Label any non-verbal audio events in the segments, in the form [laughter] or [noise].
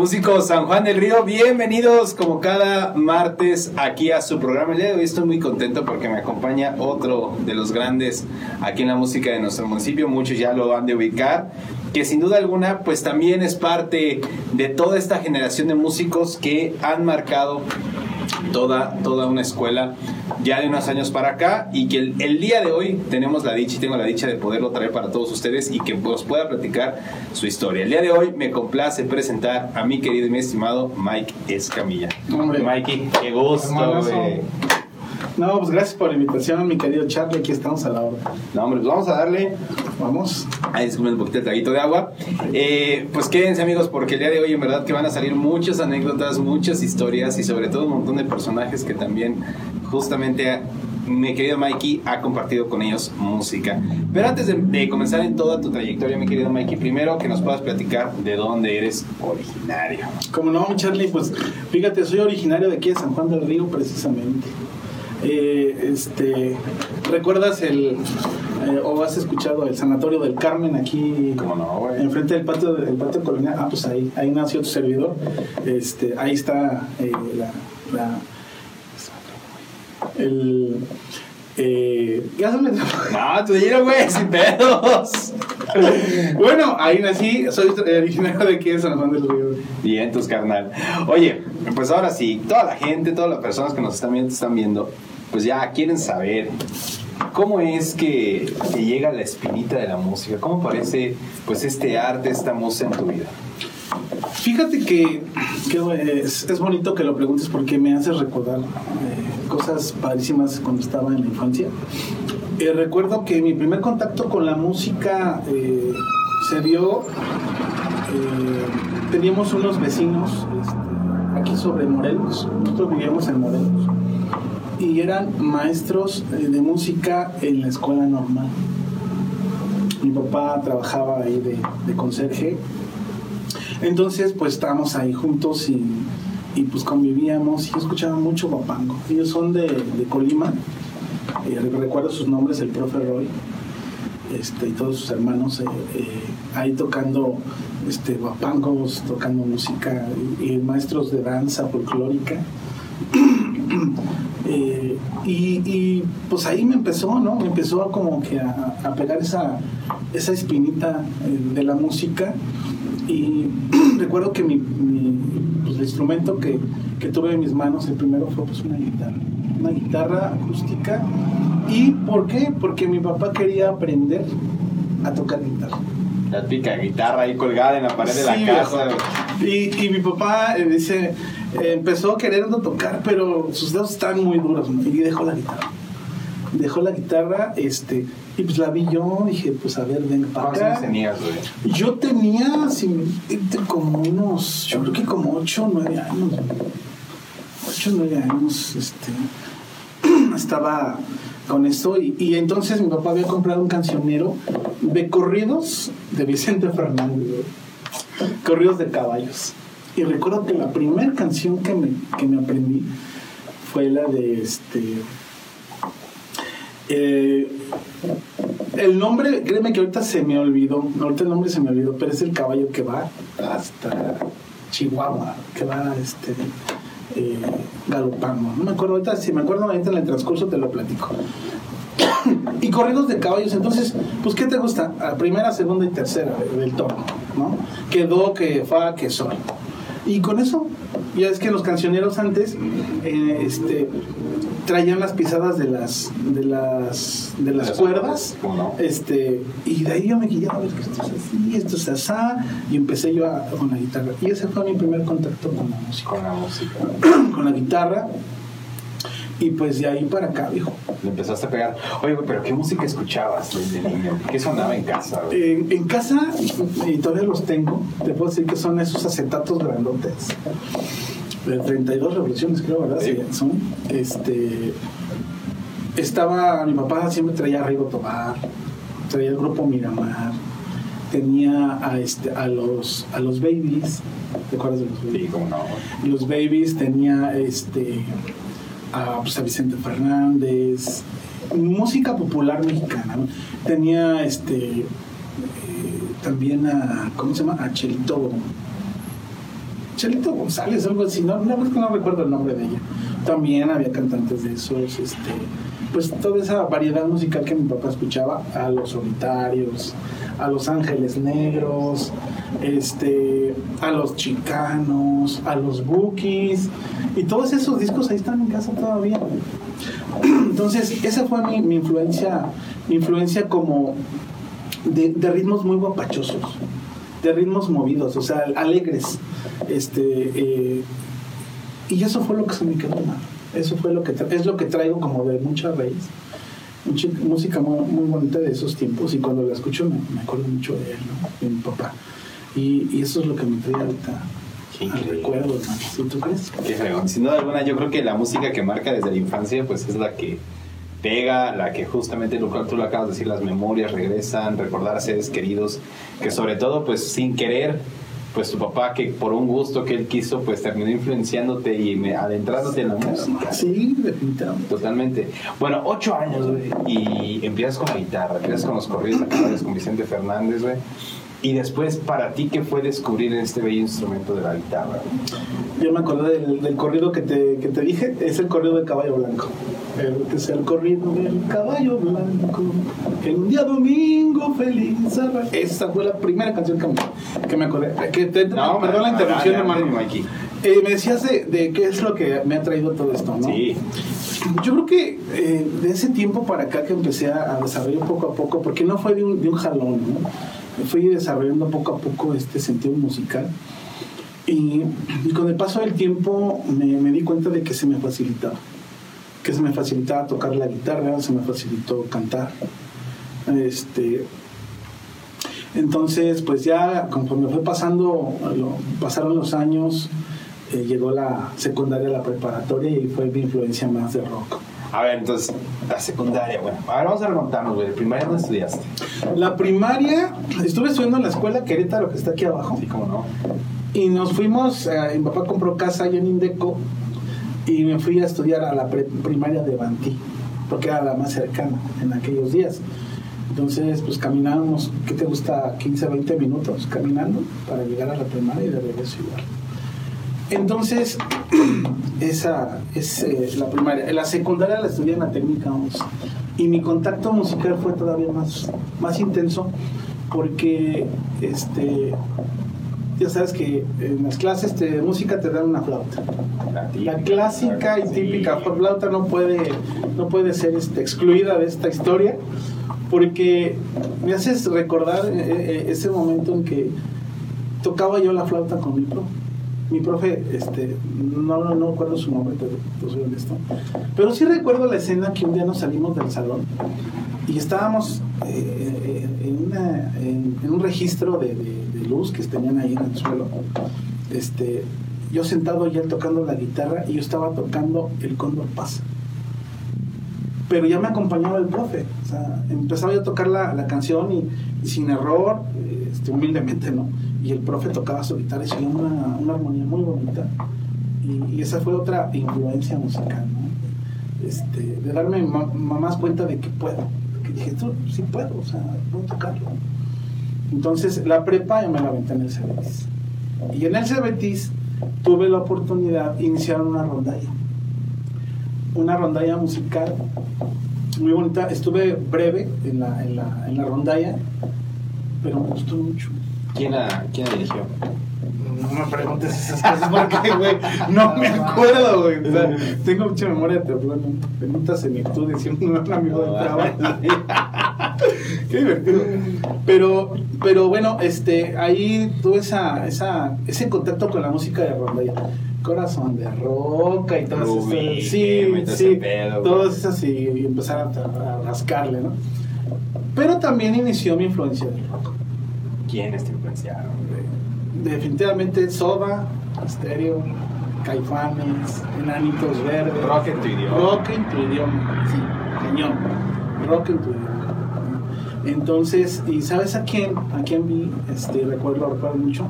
Músicos San Juan del Río, bienvenidos como cada martes aquí a su programa. El de hoy estoy muy contento porque me acompaña otro de los grandes aquí en la música de nuestro municipio. Muchos ya lo han de ubicar, que sin duda alguna pues también es parte de toda esta generación de músicos que han marcado toda, toda una escuela ya de unos años para acá y que el, día de hoy tenemos la dicha y tengo la dicha de poderlo traer para todos ustedes y que nos pueda platicar su historia. El día de hoy me complace presentar a mi querido y mi estimado Mike Escamilla. Hombre. Mikey, qué gusto. No, pues gracias por la invitación, mi querido Charlie. Aquí estamos a la hora. No, hombre, pues vamos a darle Vamos. Ahí disculpen un poquito el traguito de agua. Eh, pues quédense amigos porque el día de hoy en verdad que van a salir muchas anécdotas, muchas historias y sobre todo un montón de personajes que también justamente mi querido Mikey ha compartido con ellos música. Pero antes de, de comenzar en toda tu trayectoria, mi querido Mikey, primero que nos puedas platicar de dónde eres originario. Como no, Charlie, pues fíjate, soy originario de aquí de San Juan del Río, precisamente. Eh, este, ¿Recuerdas el, eh, o has escuchado el Sanatorio del Carmen aquí? ¿Cómo no? Enfrente del patio, del patio colonial. Ah, pues ahí, ahí nació tu servidor. Este, ahí está eh, la, la- el, eh, ya me- No, tú dilo, güey, sin pedos. bueno, ahí nací, soy originario de aquí de San Juan del Río. Bien, tus carnal. Oye, pues ahora sí, toda la gente, todas las personas que nos están viendo, están viendo, pues ya quieren saber cómo es que te llega la espinita de la música, cómo parece pues este arte, esta música en tu vida. Fíjate que, que es, es bonito que lo preguntes porque me hace recordar eh, cosas padrísimas cuando estaba en la infancia. Eh, recuerdo que mi primer contacto con la música eh, se dio, eh, teníamos unos vecinos este, aquí sobre Morelos, nosotros vivíamos en Morelos, y eran maestros de música en la escuela normal. Mi papá trabajaba ahí de conserje entonces, pues estábamos ahí juntos y, y, pues convivíamos y yo escuchaba mucho guapango. Ellos son de, Colima, eh, recuerdo sus nombres, el profe Roy este, y todos sus hermanos eh, eh, ahí tocando este, guapangos, tocando música, y, maestros de danza folclórica. [clears throat] Y, pues ahí me empezó, ¿no? Me empezó como que a, pegar esa, esa espinita de la música. Y [clears throat] recuerdo que mi, el instrumento que, que, tuve en mis manos, el primero fue pues una guitarra, una guitarra acústica. ¿Y por qué? Porque mi papá quería aprender a tocar guitarra. La pica guitarra ahí colgada en la pared de la casa. Y, y, mi papá eh, dice, eh, empezó a quererlo tocar, pero sus dedos estaban muy duros y dejó la guitarra. Dejó la guitarra, este, y pues la vi yo, dije, pues a ver, ven para ¿Cuántos acá. años tenías, güey? Yo tenía sin- como unos, yo creo que como 8 o 9 años. 8 o 9 años, este, [clears throat] estaba con esto. Y, y entonces mi papá había comprado un cancionero de corridos de Vicente Fernández, güey. corridos de caballos. Y recuerdo que la primera canción que me, que me aprendí fue la de este. Eh, el nombre, créeme que ahorita se me olvidó, ahorita el nombre se me olvidó, pero es el caballo que va hasta Chihuahua, que va este eh, galopando. No me acuerdo ahorita, si me acuerdo ahorita en el transcurso te lo platico. [coughs] y corridos de caballos, entonces, pues ¿qué te gusta? A primera, segunda y tercera de- del tono, ¿no? Que do, que fa, que sol. Y con eso, ya es que los cancioneros antes, eh, este traían las pisadas de las de las de las cuerdas este y de ahí yo me guiaba a ver que esto es así esto es así y empecé yo a- con la guitarra y ese fue mi primer contacto con la música Con la música. [clears throat] con la guitarra y pues de ahí para acá viejo Le empezaste a pegar. Oye, pero ¿qué música escuchabas desde niño? ¿Qué sonaba en casa, güey? en, en casa y todavía los tengo te puedo decir que son esos acetatos grandotes 32 revoluciones creo verdad Sí. Son este estaba mi papá siempre traía a Rigo Tobar traía el grupo Miramar tenía a este a los a los babies ¿te acuerdas de los babies? Sí, cómo no, los babies tenía este a, pues, a Vicente Fernández música popular mexicana ¿no? tenía este eh, también a cómo se llama a Chelito Chelito González, algo así, no, no, no recuerdo el nombre de ella. También había cantantes de esos, este, pues toda esa variedad musical que mi papá escuchaba, a los solitarios, a los ángeles negros, este, a los chicanos, a los bookies, y todos esos discos ahí están en casa todavía. Entonces, esa fue mi, influencia, mi influencia como de, de ritmos muy guapachosos, de ritmos movidos, o sea, alegres. Este, eh, y eso fue lo que se me quedó mal. Eso fue lo que es lo que traigo como de mucha raíz. Mucha música muy, muy bonita de esos tiempos y cuando la escucho me, me acuerdo mucho de él, ¿no? de mi papá. Y, y eso es lo que me trae ahorita Qué al increíble. recuerdo, hermano. ¿Sí, tú crees? Qué fregón. Sin duda alguna, yo creo que la música que marca desde la infancia, pues es la que pega, la que justamente lo cual tú lo acabas de decir, las memorias regresan, recordar a seres queridos, que sobre todo, pues sin querer, pues tu papá que por un gusto que él quiso, pues terminó influenciándote y me- adentrándote en la música. Sí, definitivamente. Totalmente. Bueno, ocho años, güey. Y empiezas con la guitarra, empiezas con los corridos [clears throat] actuales con Vicente Fernández, güey. Y después, para ti, ¿qué fue descubrir este bello instrumento de la guitarra? Yo me acordé del, del corrido que te, que te dije, es el corrido de Caballo Blanco. El, es el corrido del Caballo Blanco. Que un día domingo feliz. Esa fue la primera canción que me, que me acordé. Que te, perdón la interrupción, hermano. Mikey. Eh, me decías de, de qué es lo que me ha traído todo esto, ¿no? Sí. Yo creo que eh, de ese tiempo para acá que empecé a, a desarrollar poco a poco, porque no fue de un, de un jalón, ¿no? Fui desarrollando poco a poco este sentido musical. Y, con el paso del tiempo me, di cuenta de que se me facilitaba. Que se me facilitaba tocar la guitarra, se me facilitó cantar. Este, entonces, pues ya conforme fue pasando, pasaron los años, eh, llegó la secundaria, la preparatoria y fue mi influencia más de rock. A ver, entonces, la secundaria, bueno. A ver, vamos a remontarnos, güey. ¿Primaria dónde estudiaste? La primaria, estuve estudiando en la escuela Querétaro, que está aquí abajo, Sí, cómo no. y nos fuimos, eh, mi papá compró casa allá en Indeco, y me fui a estudiar a la pre- primaria de Bantí, porque era la más cercana en aquellos días. Entonces, pues caminábamos, ¿qué te gusta? 15, 20 minutos caminando para llegar a la primaria y de regreso igual. Entonces, [clears throat] esa es eh, la primaria. La secundaria la estudié en la técnica 11. Y mi contacto musical fue todavía más, más intenso porque, este, ya sabes que en las clases de música te dan una flauta. La clásica y típica flauta no puede, no puede ser este, excluida de esta historia porque me haces recordar eh, eh, ese momento en que tocaba yo la flauta con mi profe. Mi profe, este, no, no, no recuerdo su nombre, te, te soy honesto. Pero sí recuerdo la escena que un día nos salimos del salón y estábamos eh, en, una- en- un registro de, luz que tenían ahí en el suelo. Este, yo sentado y él tocando la guitarra y yo estaba tocando el Cóndor Pasa. Pero ya me acompañaba el profe. O sea, empezaba yo a tocar la, la canción y, sin error, eh, este, humildemente, ¿no? Y el profe tocaba su guitarra y se una, una armonía muy bonita. Y, esa fue otra influencia musical, ¿no? Este, de darme ma- más cuenta de que puedo. Que dije, tú sí puedo, o sea, puedo tocarlo. Entonces, la prepa yo me la aventé en el Cebetis. Y en el Cebetis tuve la oportunidad de iniciar una rondalla. Una rondalla musical muy bonita. Estuve breve en la, en la, en la rondalla, pero me gustó mucho. ¿Quién la, quién la dirigió? No me preguntes esas cosas porque, güey, no me acuerdo, güey. O sea, tengo mucha memoria de teflón. Bendita senectud, decía un gran amigo del trabajo. Qué divertido. Pero, pero bueno, este, ahí tuve esa, esa, ese contacto con la música de rondalla. Corazón de roca y todas Rubí, esas. Sí, sí. pedo, todas esas y, y empezar a, a rascarle, ¿no? Pero también inició mi influencia del rock. ¿Quiénes te influenciaron? Definitivamente Soda, Stereo, Caifanes, Enanitos Verdes. Rock en tu idioma. Rock en tu idioma, sí, cañón. Rock en tu idioma. Entonces, ¿y sabes a quién? ¿A quién vi? Este, recuerdo, recuerdo mucho.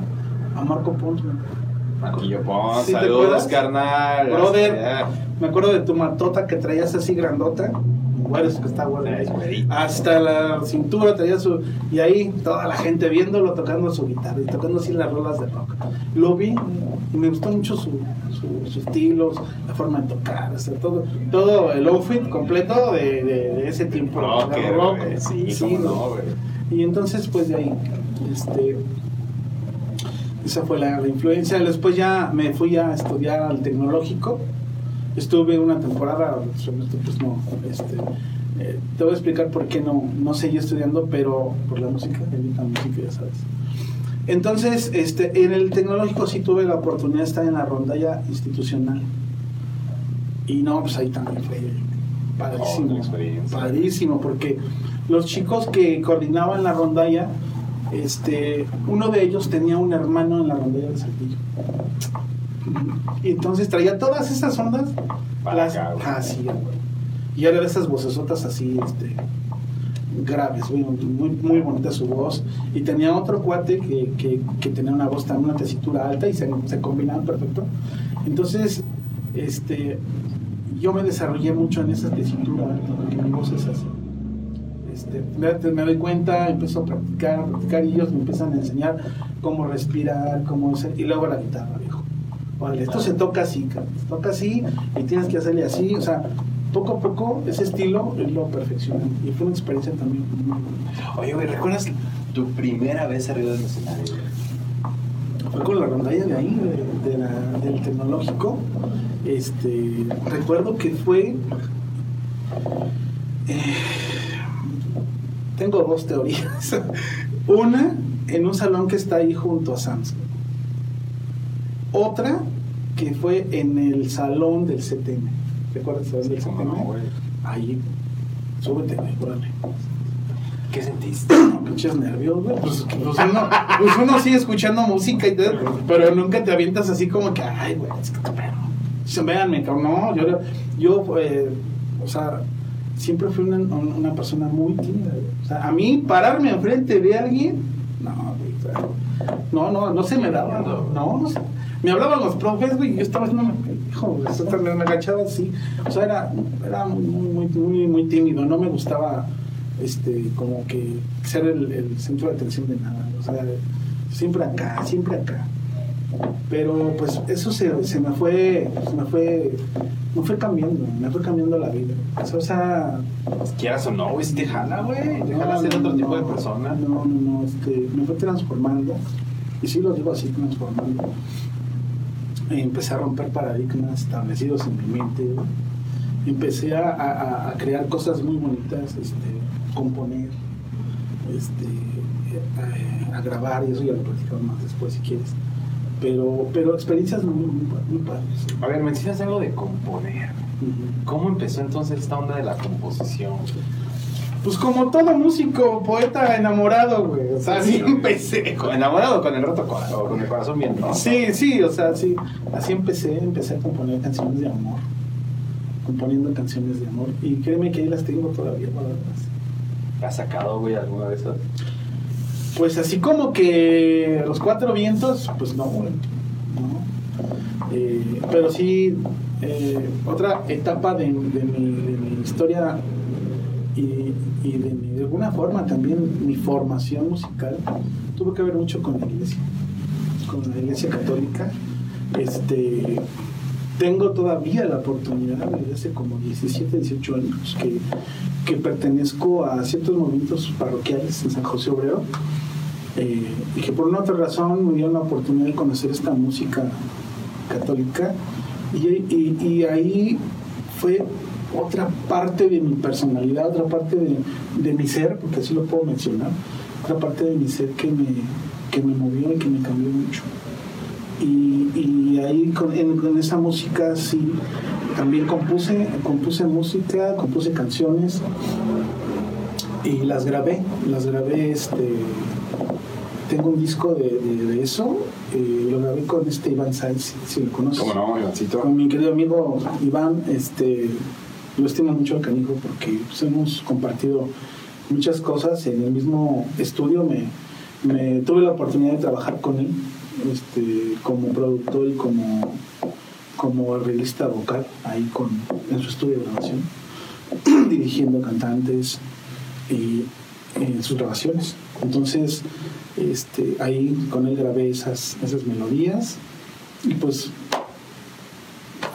A Marco Pons. Marquillo Pons, ¿Sí te saludos, carnal. Brother, me acuerdo de tu matota que traías así grandota. Que está. Hasta la cintura traía su. Y ahí toda la gente viéndolo tocando su guitarra y tocando así las rolas de rock. Lo vi y me gustó mucho su, su, estilo, la forma de tocar, todo, todo el outfit completo de, de, ese tiempo. Rock, rock. Sí, sí, no, Y entonces, pues de ahí, este esa fue la, influencia. Después ya me fui a estudiar al tecnológico. Estuve una temporada, pues no, este, eh, te voy a explicar por qué no, no seguí estudiando, pero por la música, la música, ya sabes. Entonces, este, en el tecnológico sí tuve la oportunidad de estar en la rondalla institucional. Y no, pues ahí también fue padrísimo. Oh, padrísimo, porque los chicos que coordinaban la rondalla este, uno de ellos tenía un hermano en la rondalla de Saltillo. Y entonces traía todas esas ondas. las, ah, y de esas vocesotas así, este, graves, muy, muy, bonita su voz. Y tenía otro cuate que, tenía una voz también, una tesitura alta y se, se combinaban perfecto. Entonces, este, yo me desarrollé mucho en esa tesitura porque mi voz es así. Este, me, doy cuenta, empiezo a practicar, a practicar y ellos me empiezan a enseñar cómo respirar, cómo hacer, y luego la guitarra, viejo. Vale, esto se toca así, se toca así y tienes que hacerle así, o sea, poco a poco ese estilo lo perfeccioné y fue una experiencia también Oye, güey, ¿recuerdas tu primera vez arriba del escenario? Fue con la rondalla de ahí, del tecnológico. Este, recuerdo que fue... Eh, tengo dos teorías. [laughs] Una, en un salón que está ahí junto a Samsung. Otra, que fue en el salón del CTM. ¿Recuerdas el salón del CTM? No, ahí, súbete, órale. ¿Qué sentiste? [clears throat] Pinches nervios, güey. Pues, pues, uno, pues uno sigue escuchando música y todo, pero nunca te avientas así como que, ay, güey, es que te pego. Véanme, no, yo, yo eh, o sea, siempre fui una, una persona muy tímida. O sea, a mí pararme enfrente de alguien, no, no, no, no se me daba. No, no sé. Me hablaban los profes, güey, y yo estaba haciendo, hijo, me, me agachaba así. O sea, era, era muy, muy, muy, muy tímido. No me gustaba, este, como que ser el, el centro de atención de nada. O sea, siempre acá, siempre acá. Pero pues eso se, se me fue, se me fue, me fue cambiando, me fue cambiando la vida. O sea, pues, quieras o no, güey, si te jala, güey, te jala ser otro tipo de persona. No, no, no, este, me fue transformando, y sí lo digo así, transformando. Empecé a romper paradigmas establecidos en mi mente, empecé a, a, a, crear cosas muy bonitas, este, componer, este, a, a grabar, y eso ya lo platicamos más después si quieres pero, pero experiencias muy, muy, padres. A ver, mencionas algo de componer. ¿Cómo empezó entonces esta onda de la composición? Pues como todo músico, poeta enamorado, güey. O sea, así empecé. ¿Enamorado con el roto corazón? con el corazón bien Sí, sí, o sea, sí. Así empecé, empecé a componer canciones de amor. Componiendo canciones de amor. Y créeme que ahí las tengo todavía ¿Has sacado, güey, alguna de esas? Pues así como que los cuatro vientos, pues no, eh, pero sí, eh, otra etapa de, mi, historia y, de, alguna forma también mi formación musical tuvo que ver mucho con la iglesia, con la iglesia católica. Este, tengo todavía la oportunidad desde hace como 17, 18 años que, que pertenezco a ciertos movimientos parroquiales en San José Obrero eh, y que por una otra razón me dieron la oportunidad de conocer esta música católica y, y, ahí fue otra parte de mi personalidad, otra parte de, de, mi ser, porque así lo puedo mencionar, otra parte de mi ser que me, que me movió y que me cambió mucho. Y, y ahí con, en, esa música sí, también compuse, compuse música, compuse canciones y las grabé, las grabé este tengo un disco de, de, eso, eh, lo grabé con este Iván Saiz, si lo conoces. ¿Cómo no, Ivancito? Con mi querido amigo Iván, este, lo estimo mucho al canijo porque pues, hemos compartido muchas cosas en el mismo estudio. Me, tuve la oportunidad de trabajar con él este, como productor y como, como arreglista vocal ahí con, en su estudio de grabación. [clears throat] dirigiendo cantantes y en sus grabaciones. Entonces, este, ahí con él grabé esas, esas melodías y pues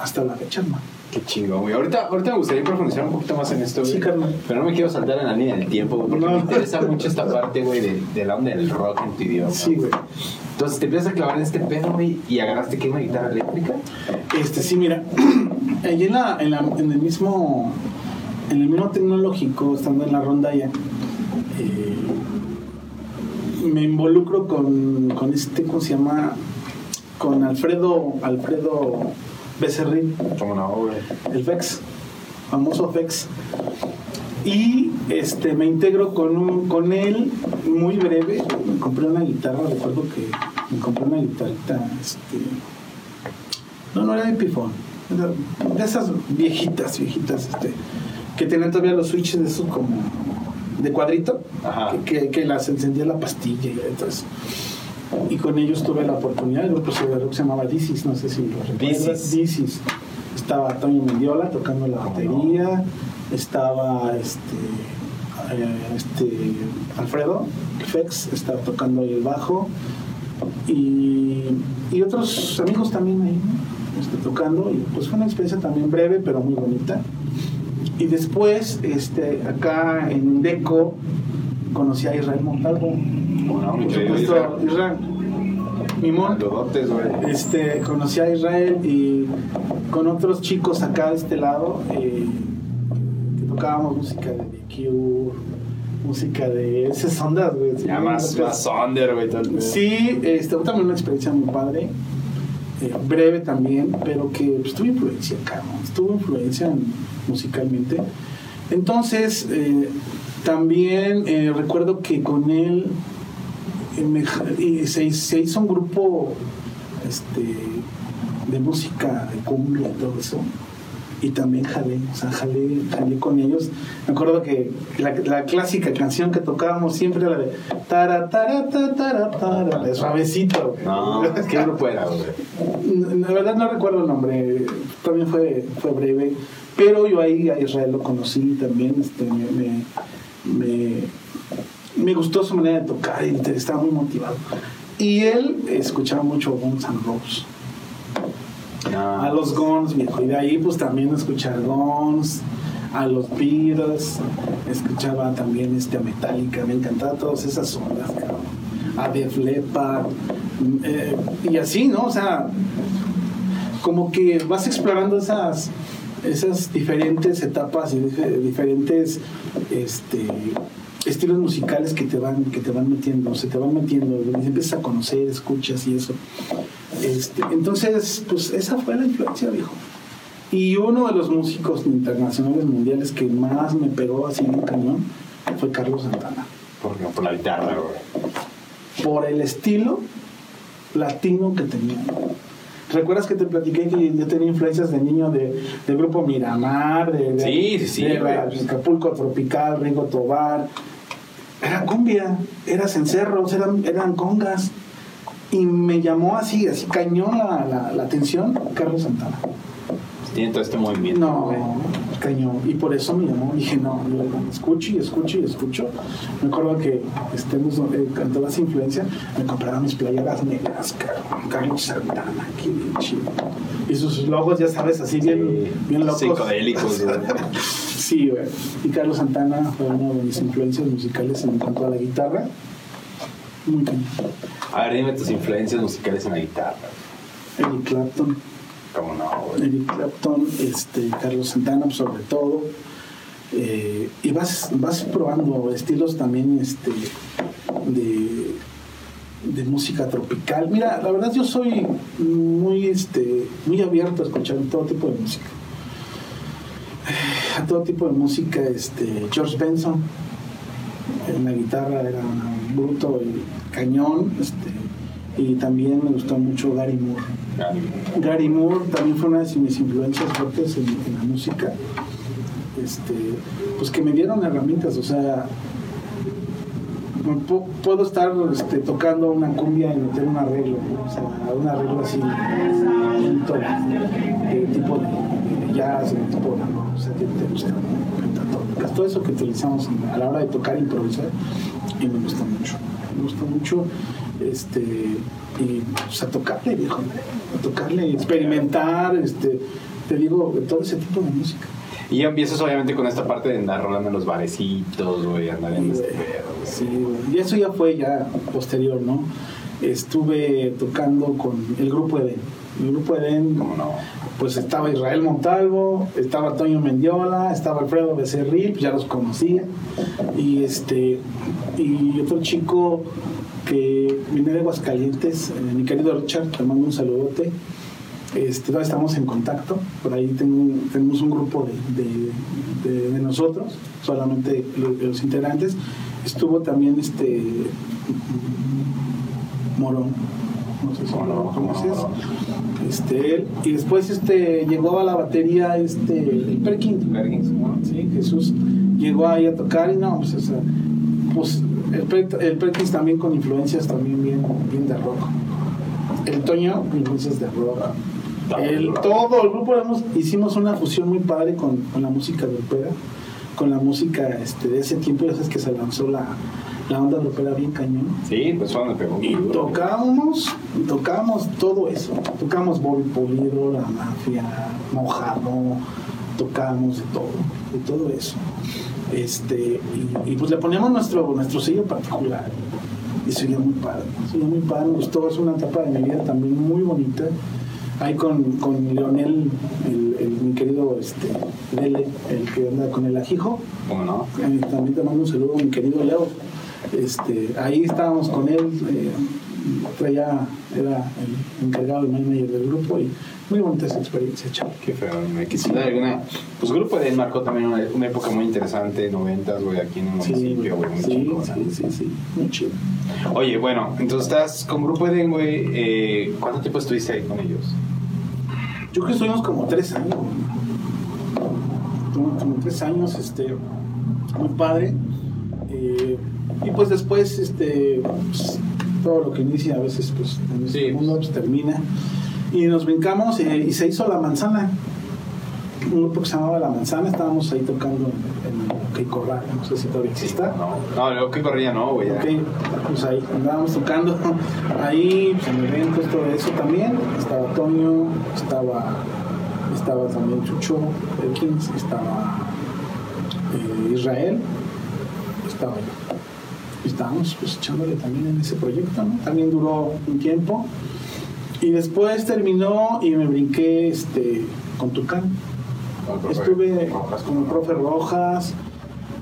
hasta la fecha, hermano. Qué chingón, güey. Ahorita, ahorita me gustaría profundizar un poquito más en esto, güey. Sí, carnal. Pero no me quiero saltar en la línea del tiempo, güey, porque No. me interesa mucho esta parte, güey, de, de la onda del rock en tu idioma. Sí, güey. Entonces te empiezas a clavar en este pedo, güey, y agarraste que una guitarra eléctrica. Este, sí, mira, [clears throat] allí en, la, en, la- en el mismo en el mismo tecnológico, estando en la rondalla, eh, me involucro con, con este, ¿cómo se llama? Con Alfredo, Alfredo Becerril, ¿Cómo no, güey? el Vex, famoso Vex. Y este, me integro con, un- con él muy breve. Me compré una guitarra, recuerdo que me compré una guitarrita. Este, no, no era de pifón. de esas viejitas, viejitas, este, que tenían todavía los switches de esos como de cuadrito, Ajá. que, que, que las encendía la pastilla y entonces. Y con ellos tuve la oportunidad, el grupo se, se llamaba Disis, no sé si lo recuerdas. Disis. Estaba Toño Mendiola tocando la batería, estaba este, eh, este Alfredo Fex, estaba tocando ahí el bajo, y, y otros amigos también ahí este, tocando, y pues fue una experiencia también breve, pero muy bonita. Y después, este, acá en Deco, conocí a Israel Montalvo. ¿Cómo no, mi Por supuesto, Israel? Israel. Mimón. Este, conocí a Israel y con otros chicos acá de este lado eh, que tocábamos música de The Cure, música de esas ondas, güey. Ya más, más under, güey. pedo. Sí, este, también una experiencia muy padre, eh, breve también, pero que pues, tuvo influencia acá, ¿no? tuvo influencia en- musicalmente. Entonces, eh, también eh, recuerdo que con él eh, me se, se hizo un grupo este, de música de cumbia y todo eso. Y también jalé, o sea, jalé, jalé con ellos. Me acuerdo que la, la clásica canción que tocábamos siempre era la de tara, tara, ta, tara, tara, de suavecito. No, ¿qué grupo era? La verdad no recuerdo el nombre, también fue, fue breve, pero yo ahí a Israel lo conocí también, este, me, me, me, me gustó su manera de tocar y estaba muy motivado. Y él escuchaba mucho Guns N' Roses, No. a los Guns, viejo, y de ahí pues también escuchar Guns, a los Beatles, escuchaba también este, a Metallica, me encantaba todas esas ondas, cabrón. a Def Leppard, eh, y así, ¿no? O sea, como que vas explorando esas esas diferentes etapas y dif- diferentes este estilos musicales que te van que te van metiendo se te van metiendo empiezas a conocer escuchas y eso este, entonces pues esa fue la influencia viejo y uno de los músicos internacionales mundiales que más me pegó así en un cañón fue Carlos Santana Por, por la guitarra, güey. por el estilo latino que tenía. ¿Recuerdas que te platiqué que yo tenía influencias de niño de, del grupo Miramar, de, de- Sí, sí, sí, de. Acapulco Tropical, Ringo Tobar? Era cumbia, eran cencerros, eran, eran congas. Y me llamó así, así cañón la, la, la atención Carlos Santana. Tiene todo este movimiento. No, cañón. Y por eso me llamó. Dije, no, yo escucho y escucho y escucho. Me acuerdo que estemos eh, con toda esa influencia, me compraba mis playeras negras, cabrón. Carlos Santana, qué bien chido. Y sus logos, ya sabes, así bien, bien locos. Psicodélicos, güey. [laughs] sí, güey. Y Carlos Santana fue una de mis influencias musicales en cuanto a la guitarra. Muy cañón. A ver, dime tus influencias musicales en la guitarra. Eric Clapton. ¿Cómo no? Eric Clapton, este, Carlos Santana sobre todo. Eh, y vas, vas probando estilos también este, de, de música tropical. Mira, la verdad yo soy muy, este, muy abierto a escuchar todo tipo de música. A todo tipo de música, este, George Benson en la guitarra era un bruto y cañón, este, y también me gustó mucho Gary Moore. Gary Moore también fue una de mis influencias fuertes en, la música. Este, pues que me dieron herramientas, o sea, puedo estar este, tocando una cumbia y meter un arreglo, ¿no? o sea, un arreglo así, de tipo de, jazz, de tipo de o sea, que te gusta, pentatónicas, todo eso que utilizamos a la hora de tocar e improvisar, y me gusta mucho, me gusta mucho, este, y pues, a tocarle, viejo, a tocarle, experimentar, este, te digo, todo ese tipo de música. Y ya empiezas obviamente con esta parte de andar rolando en los barecitos, güey, andar en este pedo. Sí, y eso ya fue ya posterior, ¿no? Estuve tocando con el grupo Eden. El grupo Eden, ¿Cómo no? pues estaba Israel Montalvo, estaba Toño Mendiola, estaba Alfredo Becerril, pues ya los conocía. Y este y otro chico que viene de Aguascalientes, eh, mi querido Richard, te mando un saludote. Este, todavía estamos en contacto, por ahí tengo- tenemos un grupo de, de- de- de nosotros, solamente lo- los, integrantes. Estuvo también este Morón, no sé si Morón, lo conoces. Este, él, y después este, llegó a la batería este, el Perkins, Perkins, ¿no? Sí, Jesús llegó ahí a tocar y no, pues, o sea, pues el, el Perkins también con influencias también bien, bien de rock. El Toño, influencias de rock. El, todo el grupo hemos- hicimos una fusión muy padre con, con la música de opera, con la música este, de ese tiempo, ya sabes que se lanzó la, la onda de opera bien cañón. Sí, pues fue donde pegó Y y tocábamos todo eso. Tocábamos Bobby La Mafia, Mojado, tocábamos de todo, de todo eso. Este, y, y pues le poníamos nuestro, nuestro sello particular. Y se oía muy padre, se oía muy padre, me gustó, es una etapa de mi vida también muy bonita. Ahí con, con Leonel, el, el- mi querido este, Lele, el que anda con el ajijo, ¿Cómo no? eh, También te mando un saludo, mi querido Leo. Este, ahí estábamos con él, eh, traía, era el encargado de manager del grupo y muy bonita esa experiencia, chaval. Qué feo, me quisiera alguna. Pues Grupo de marcó también una, una época muy interesante, noventas, güey, aquí en el municipio, güey, muy sí, chingona. sí, sí, sí, muy chido. Oye, bueno, entonces estás con Grupo Eden, güey. Eh, ¿Cuánto tiempo estuviste ahí con ellos? Yo creo que estuvimos como tres años, como, como tres años, este, muy padre. Eh, y pues después, este, pues, todo lo que inicia a veces, pues en Sí. mundo pues, termina. Y nos brincamos eh, y se hizo La Manzana. Un grupo que se llamaba La Manzana, estábamos ahí tocando en, en OK Corral, no sé si todavía exista. No, no, lo que corría no, güey. ya. Ok, pues ahí andábamos tocando, ahí pues en eventos, todo eso también. Estaba Toño, estaba, estaba también Chucho Perkins, estaba eh, Israel, estaba yo. Estábamos pues echándole también en ese proyecto, ¿no? También duró un tiempo. Y después terminó y me brinqué este, con Tucán. Estuve con el profe Rojas,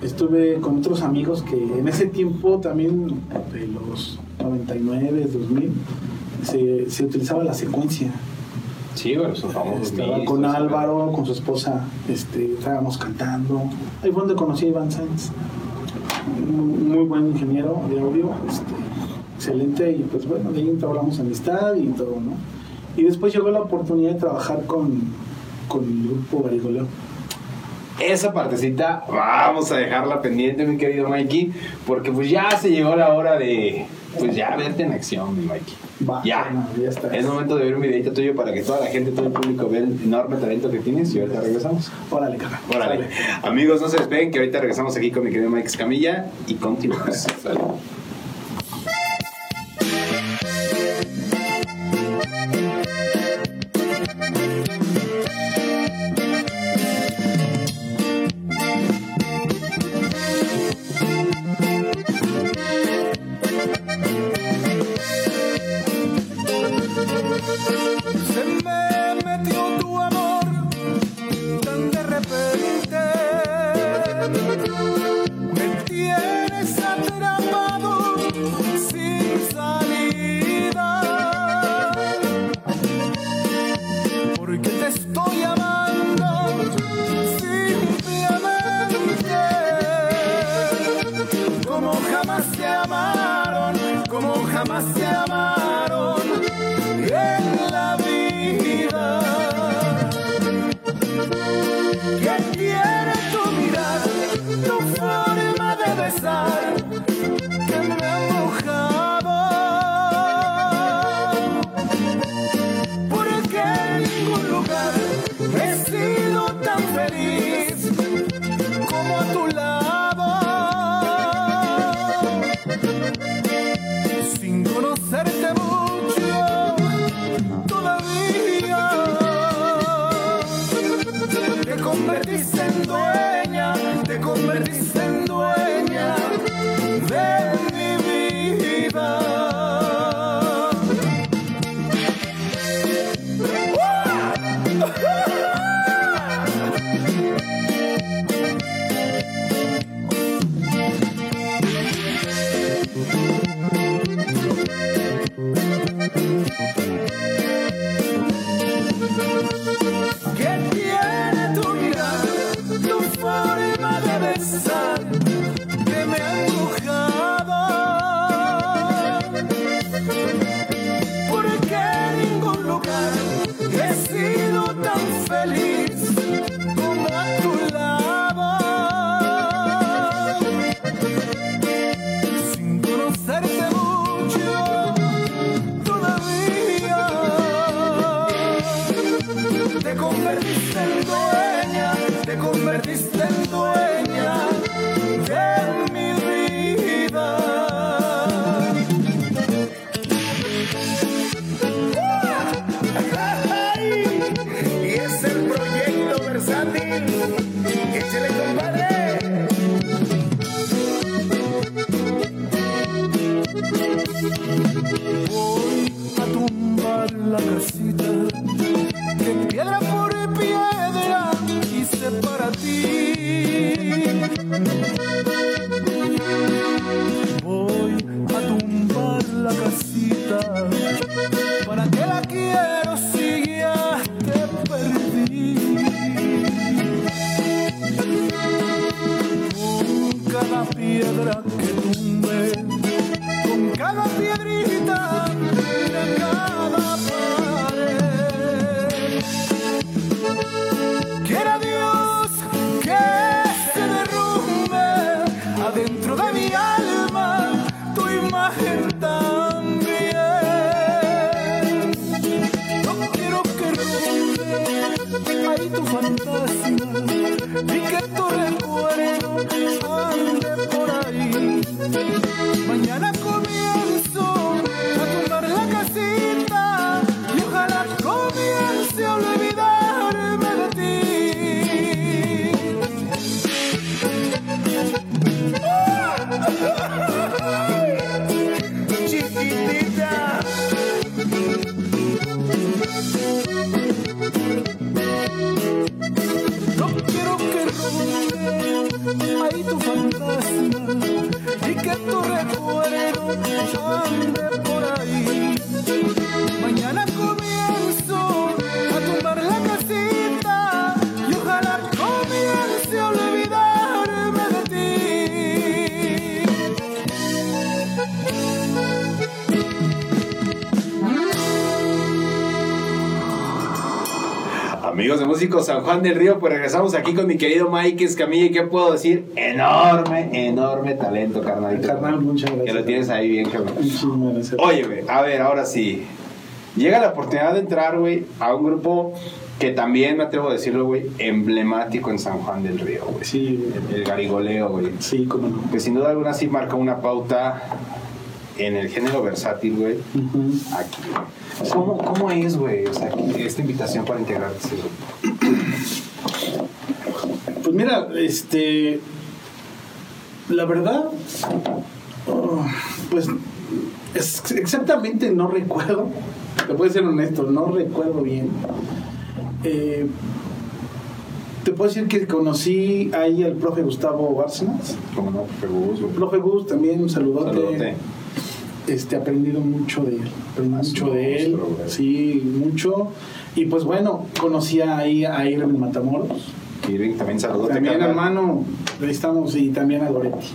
estuve con otros amigos que en ese tiempo también, de los 99, 2000, se, se utilizaba la secuencia. Sí, güey, son famosos. Estaba mixtos, con. Álvaro, con su esposa, este, estábamos cantando. Ahí fue donde conocí a Iván Sainz, un muy buen ingeniero de audio, este, excelente, y pues bueno, de ahí entablamos amistad y todo, ¿no? Y después llegó la oportunidad de trabajar con, con el grupo Barigoleo. Esa partecita vamos a dejarla pendiente, mi querido Mikey, porque pues ya se llegó la hora de pues ya verte en acción, mi Mikey. Va, ya. ya está. Es momento de ver un videito tuyo para que toda la gente, todo el público vea el enorme talento que tienes y ahorita regresamos. Órale, cara. Órale. Amigos, no se despeguen que ahorita regresamos aquí con mi querido Mike Escamilla y continuamos. [laughs] San Juan del Río, pues regresamos aquí con mi querido Mike Escamilla. ¿Y qué puedo decir? Enorme, enorme talento, carnal. Carnal, muchas gracias. Que lo tienes ahí bien, cabrón. Muchísimas gracias. Oye, güey, a ver, ahora sí. Llega la oportunidad de entrar, güey, a un grupo que también, me atrevo a decirlo, güey, emblemático en San Juan del Río, güey. Sí, El, el garigoleo, güey. sí, cómo no. Que sin duda alguna sí marca una pauta en el género versátil, güey. Aquí, güey. ¿Cómo, ¿Cómo es, güey? O sea, esta invitación para integrarte a ese grupo. Pues mira, este. La verdad. oh, pues. es- exactamente no recuerdo. Te puedo ser honesto, no recuerdo bien. Eh, te puedo decir que conocí ahí al profe Gustavo Bárcenas. Como no, profe Gus. Profe Gus, también un saludote. Saludote. Este, aprendido mucho de él. Ah, mucho de él. Sí, mucho. Y pues bueno, conocí ahí a Irving Matamoros. Irving, también saludote, También hermano, ahí estamos, y también a Goretti.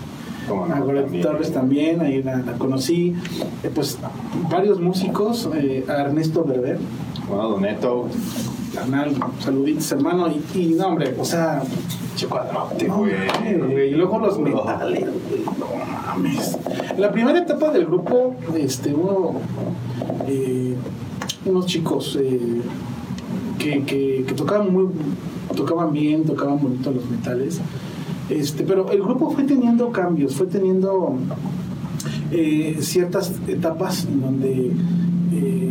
No, a Goretti. Torres también, ahí la, la conocí. Eh, pues varios músicos, eh, a Ernesto Berber, Bueno, Doneto. Carnal, saluditos hermano, y, y no hombre, o sea, Che cuadrote, no güey. y luego los metales, güey, no mames. La primera etapa del grupo, este, uno, eh, unos chicos eh, que, que, que tocaban muy, tocaban bien, tocaban bonito los metales. Este, pero el grupo fue teniendo cambios, fue teniendo eh, ciertas etapas en donde eh,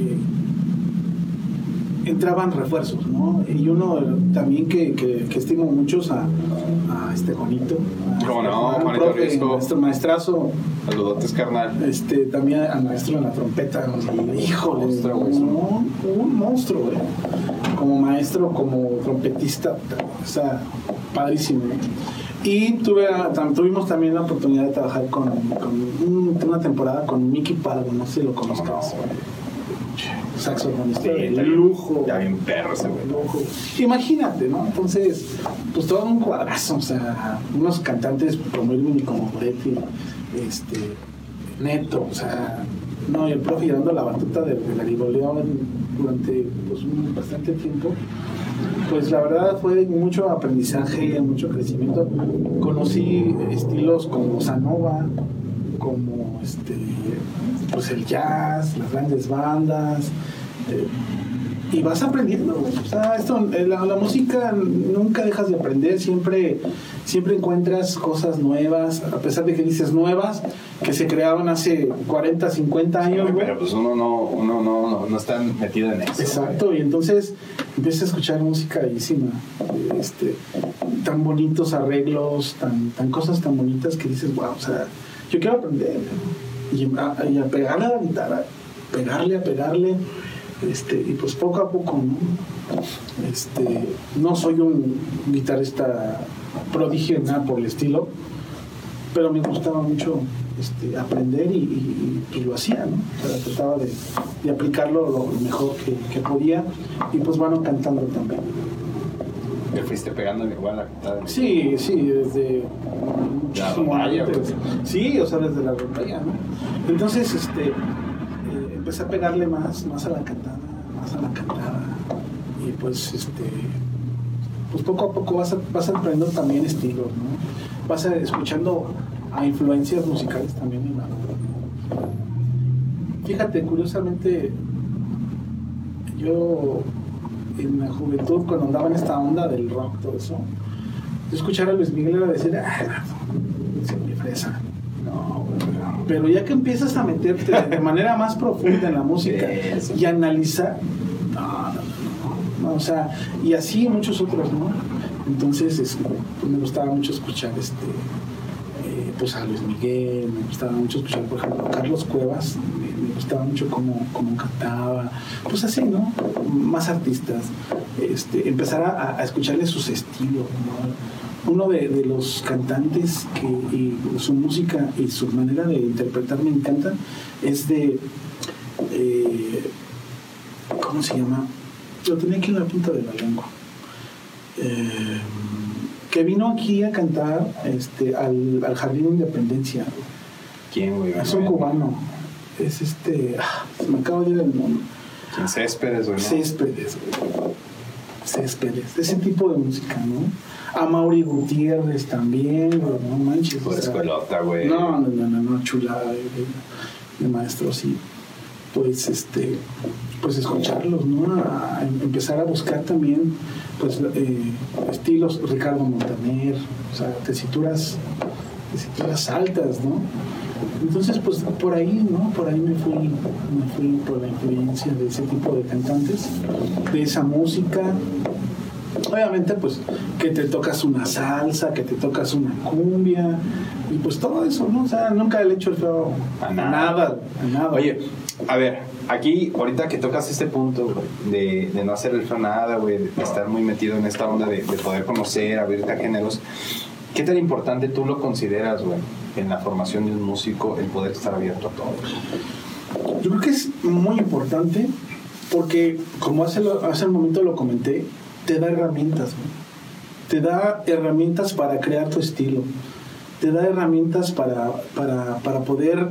entraban refuerzos, ¿no? Y uno también que, que, que estimo muchos a, a este Juanito. a ¿Cómo no? Juan, Juanito Risco. Nuestro maestrazo, Saludotes, carnal. este, también al maestro en la trompeta. y, híjole, Monstruo, no, un monstruo, güey. Como maestro, como trompetista, o sea, padrísimo. Y tuve, tuvimos también la oportunidad de trabajar con, con un- una temporada con Mickey Pardo, no sé si lo ¿Cómo no, conozcas. Saxofonista Sí, de lujo. Ya bien perro ese, güey. Lujo. Imagínate, ¿no? Entonces, pues todo un cuadrazo, o sea, unos cantantes como Irving y como Goretti, este, neto, o sea, no, y el profe llevando la batuta de garigoleo en- durante pues, un bastante tiempo. Pues la verdad fue mucho aprendizaje, mucho crecimiento. Conocí estilos como Sanova, como este, pues el jazz, las grandes bandas. eh, y vas aprendiendo. O sea, esto, eh, la, la música nunca dejas de aprender, siempre, siempre encuentras cosas nuevas, a pesar de que dices nuevas, que se crearon hace 40, 50 años. Pero pues uno no, uno no, no, no está metido en eso. Exacto, y entonces empiezas a escuchar música bellísima, este, tan bonitos arreglos, tan, tan cosas tan bonitas que dices, wow, o sea, yo quiero aprender. Y a, y a pegarle a la guitarra, pegarle, a pegarle, este, y pues poco a poco, ¿no? Este, no soy un guitarrista prodigio, nada por el estilo, pero me gustaba mucho este, aprender y, pues lo hacía, ¿no? Trataba de, de aplicarlo lo mejor que, que podía y pues bueno, cantando también. Le fuiste pegando igual a la guitarra. Sí, sí, desde La antes. pues. Sí, o sea, desde la rondalla, ¿no? Entonces, este, eh, empecé a pegarle más, más a la cantada, más a la cantada. Y pues, este, pues poco a poco vas, a- vas aprendiendo también estilos, ¿no? Vas a- escuchando a influencias musicales también en la Fíjate, curiosamente, yo en la juventud, cuando andaba en esta onda del rock, todo eso, yo escuchar a Luis Miguel era decir, ah, se me fresa. No. Pero ya que empiezas a meterte de manera más profunda en la música [laughs] y analizar, no, no, no, o sea, y así muchos otros, ¿no? Entonces, es- pues, me gustaba mucho escuchar este, eh, pues a Luis Miguel, me gustaba mucho escuchar, por ejemplo, a Carlos Cuevas, gustaba mucho cómo, cómo cantaba, pues así, ¿no? Más artistas, este, empezar a, a escucharle sus estilos, ¿no? Uno de, de los cantantes que y su música y su manera de interpretar me encantan es de, eh, ¿cómo se llama? Lo tenía aquí en la punta de la lengua. Eh, que vino aquí a cantar este, al, al Jardín de Independencia. ¿Quién, güey? Es un cubano. Es este. ah, se me acaba de ir el nombre. Céspedes, güey. ¿no? Céspedes, güey. Céspedes. Ese tipo de música, ¿no? A Mauri Gutiérrez también, güey, no manches. sea, escuelota, güey. no, no, no, no, no, chulada de, de maestros y pues este pues escucharlos, ¿no? A, a empezar a buscar también pues eh, estilos Ricardo Montaner, o sea, tesituras, tesituras altas, ¿no? Entonces, pues por ahí, ¿no? Por ahí me fui, me fui por la influencia de ese tipo de cantantes, de esa música, Obviamente, pues, que te tocas una salsa, que te tocas una cumbia, y pues todo eso, ¿no? O sea, nunca le he hecho el feo A nada. nada, a nada. Oye, a ver, aquí, ahorita que tocas este punto, de, de no hacer el feo nada, güey, de estar muy metido en esta onda de, de poder conocer, abrirte a géneros, ¿qué tan importante tú lo consideras, güey, en la formación de un músico, el poder estar abierto a todo? Yo creo que es muy importante porque, como hace, lo- hace un momento lo comenté, te da herramientas, te da herramientas para crear tu estilo, te da herramientas para, para, para poder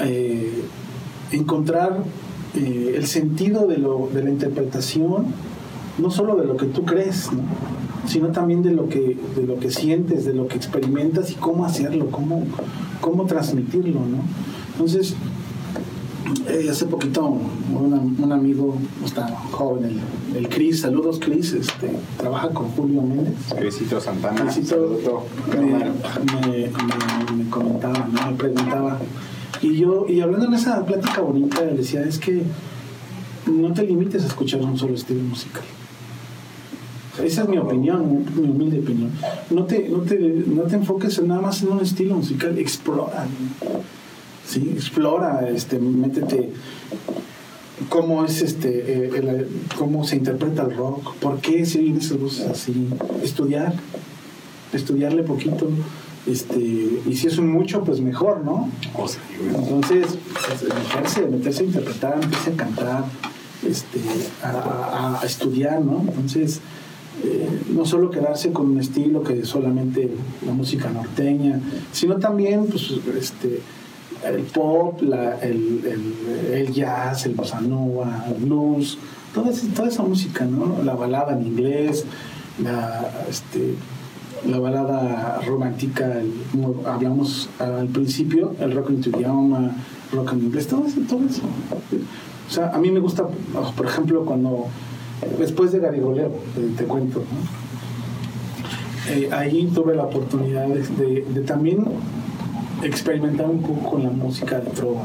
eh, encontrar eh, el sentido de, lo, de la interpretación, no solo de lo que tú crees, ¿no? sino también de lo, que, de lo que sientes, de lo que experimentas y cómo hacerlo, cómo, cómo transmitirlo. ¿no? Entonces, eh, hace poquito un, un amigo, está joven, el, el Cris, saludos Cris, este, trabaja con Julio Méndez. Crisito Santana, Crisito me, me- me- me comentaba, ¿no? me preguntaba. Y yo, y hablando en esa plática bonita, le decía, es que no te limites a escuchar un solo estilo musical. Esa es mi opinión, mi humilde opinión. No te, no te, no te enfoques en nada más en un estilo musical, explora. Sí, explora, este, métete cómo es este, eh, el- cómo se interpreta el rock, por qué se oyen esas voces así, estudiar, estudiarle poquito, este, y si es un mucho, pues mejor, ¿no? O sea, güey, Entonces, pues, meterse, meterse a interpretar, meterse a cantar, este, a, a- a estudiar, ¿no? Entonces, no solo quedarse con un estilo que solamente la música norteña, sino también, pues, este, el pop, la- el, el- jazz, el bossa nova, el blues, toda, esa- toda esa música, ¿no? La balada en inglés, la, este, la balada romántica, el- como hablamos al principio, el rock en tu idioma, rock en inglés, todo eso, todo eso. O sea, a mí me gusta, por ejemplo, cuando después de Garigoleo, te, te cuento, ¿no? Eh, ahí tuve la oportunidad de, de- de también experimentar un poco con la música de trova.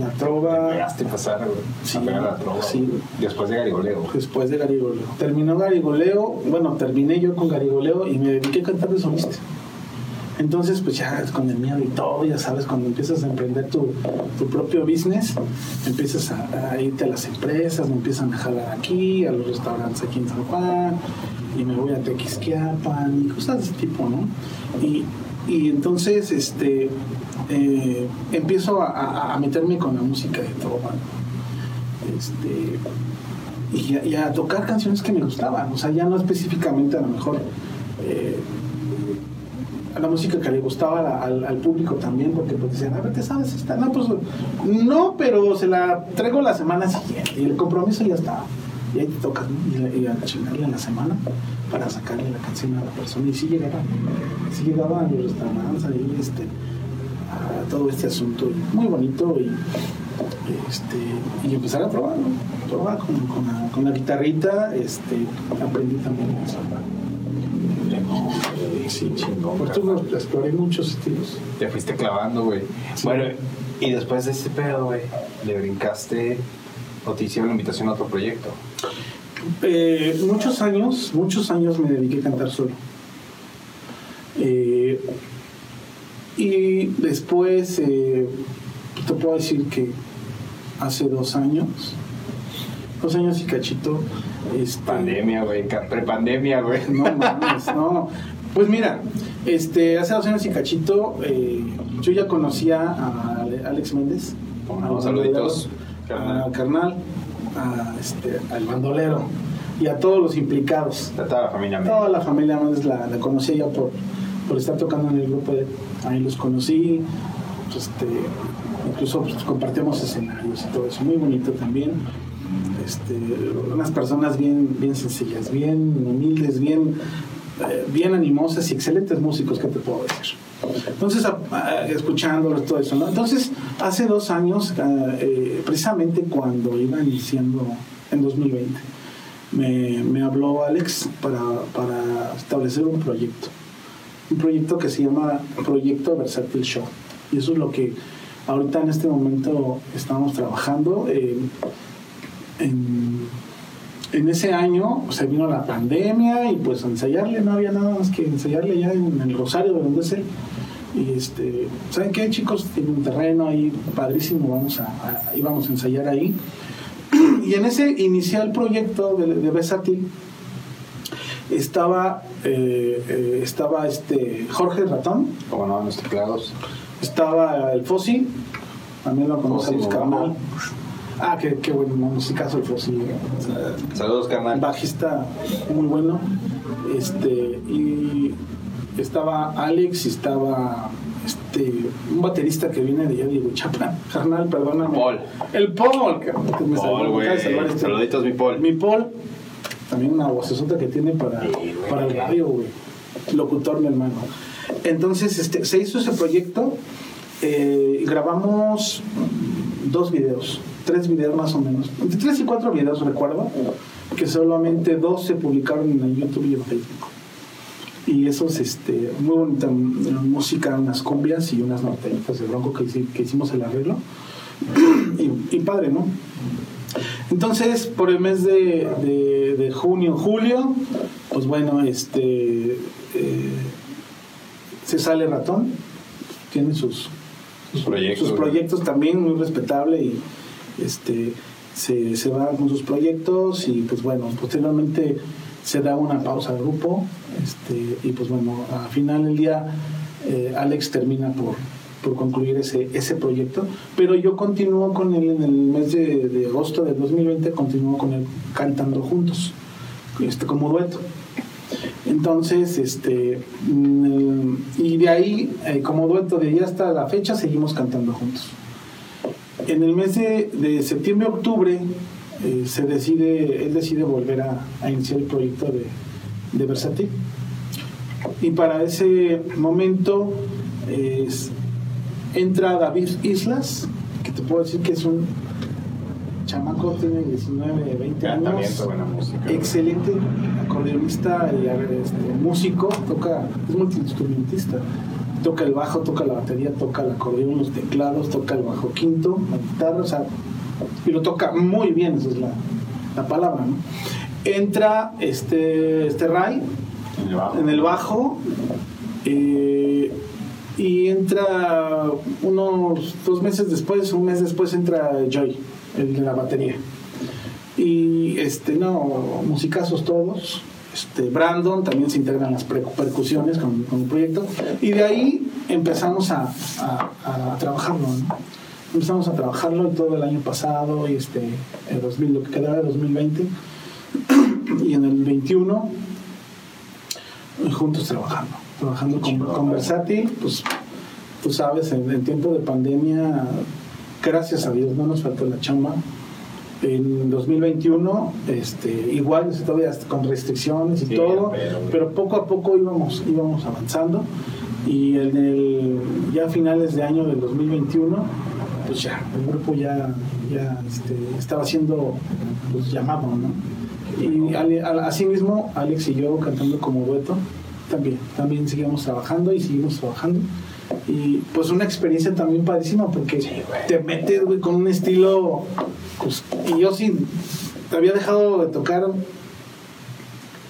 La trova, pegaste a pasar, güey, Sí, a pegar la trova, sí. güey. Después de Garigoleo, después de Garigoleo. Terminó Garigoleo, bueno, terminé yo con Garigoleo y me dediqué a cantar de solista. Entonces, pues ya con el miedo y todo, ya sabes, cuando empiezas a emprender tu, tu propio business, empiezas a, irte a las empresas, me empiezan a jalar aquí, a los restaurantes aquí en San Juan, y me voy a Tequisquiapan y cosas de ese tipo, ¿no? Y, y entonces, este, eh, empiezo a, meterme con la música de trova, este, y, a, tocar canciones que me gustaban, o sea, ya no específicamente a lo mejor eh, la música que le gustaba al, público también, porque pues decían, a ver, ¿te sabes esta? No, pues no, pero se la traigo la semana siguiente y el compromiso ya está. Y ahí te. Y, y a chingarle en la semana para sacarle la canción a la persona. Y sí llegaban, sí llegaban a los restaurantes ahí, este, a todo este asunto muy bonito y este y empezar a probar, ¿no? probar con, con la, guitarrita, este, aprendí también a. Sí, chingón. Pues tú exploré muchos estilos. Te fuiste clavando, güey. Bueno, y después de ese pedo, güey, le brincaste o te hicieron la invitación a otro proyecto. Eh, muchos años, muchos años me dediqué a cantar solo. Eh, y después, eh, te puedo decir que hace dos años, dos años y cachito, este, Pandemia, güey, prepandemia, güey. no mames, no. Pues mira, este, hace dos años y cachito, eh, yo ya conocía a Ale- Alex Méndez. No, al saluditos, A carnal, a, este, al bandolero y a todos los implicados. A toda la familia. güey. Toda la familia Méndez la, la conocía ya por, por estar tocando en el grupo. de- ahí los conocí. Este, incluso pues, compartimos escenarios y todo eso. Muy bonito también. Este, unas personas bien, bien sencillas, bien humildes, bien, bien animosas y excelentes músicos, ¿qué te puedo decir? Entonces, escuchándolos, todo eso. Entonces, hace dos años, ah, eh, precisamente cuando iba iniciando en 2020, me, me habló Alex para, para establecer un proyecto. Un proyecto que se llama Proyecto Versátil Show. Y eso es lo que ahorita en este momento estamos trabajando. eh, en, en ese año se vino la pandemia y pues a ensayarle no había nada más que ensayarle ya en el Rosario de donde es él. Y este, ¿saben qué chicos? Tiene un terreno ahí padrísimo, vamos a, a- íbamos a ensayar ahí. [clears throat] Y en ese inicial proyecto de, de Versátil estaba, eh, eh, estaba este Jorge Ratón, Como no, en los teclados. estaba el Fossi, también lo conocemos, Fossi. Ah, qué, qué bueno musicazo el Fossi. eh, Saludos, carnal. bajista muy bueno. Este, y estaba Alex y estaba este, un baterista que viene de allá de Huichapan. [laughs] Carnal, perdóname. Paul. El Paul, que me Paul, güey. este- Saluditos, mi Paul. Mi Paul, también una vocesota que tiene para, Sí, para el radio, güey. Locutor, mi hermano. Entonces, este, se hizo ese proyecto eh, grabamos dos videos, tres videos más o menos, entre tres y cuatro videos recuerdo, que solamente dos se publicaron en YouTube y en Facebook. Y esos, este, muy bonita mm, música, unas cumbias y unas norteñitas de bronco que, hici- que hicimos el arreglo. y, padre, ¿no? Entonces, por el mes de junio, julio, pues bueno, este eh, se sale ratón, tiene sus, Sus proyectos. sus proyectos también muy respetable y este se, se va con sus proyectos y pues bueno, posteriormente se da una pausa al grupo este, y pues bueno, al final del día eh, Alex termina por, por concluir ese, ese proyecto, pero yo continúo con él en el mes de, de agosto del 2020, continúo con él cantando juntos, este, como dueto. Entonces, este, mm, y de ahí, eh, como dueto, de ahí hasta la fecha, seguimos cantando juntos. En el mes de, de septiembre-octubre, eh, se decide, él decide volver a, iniciar el proyecto de, de Versátil. Y para ese momento entra David Islas, que te puedo decir que es un chamaco, tiene 19, 20 Gran años. buena música. Excelente acordeonista y este, músico, toca, es multiinstrumentista. Toca el bajo, toca la batería, toca el acordeón, los teclados, toca el bajo quinto, la guitarra, o sea, y lo toca muy bien, esa es la, la palabra, ¿no? Entra este, este Ray En el bajo. en el bajo, eh, Y entra unos dos meses después, un mes después entra Joy, el de la batería. Y este, no, musicazos todos. Este, Brandon también se integran las percusiones con, con el proyecto. Y de ahí empezamos a, a- trabajarlo. Empezamos a trabajarlo todo el año pasado y este, el 2000, lo que quedaba de 2020. y en el 21 juntos trabajando, trabajando con, con Versátil, pues tú sabes, en el tiempo de pandemia, gracias a Dios no nos faltó la chamba. En 2021, este, igual todavía con restricciones y Sí, todo, pero- pero, poco a poco íbamos, íbamos avanzando y en el, ya a finales de año del 2021, pues ya, el grupo ya, ya este, estaba siendo pues, llamado, ¿no? Y Ale- a- asimismo, Alex y yo cantando como dueto, también, también seguimos trabajando y seguimos trabajando. Y pues una experiencia también padrísima porque te metes, güey, con un estilo. pues, y yo sí había dejado de tocar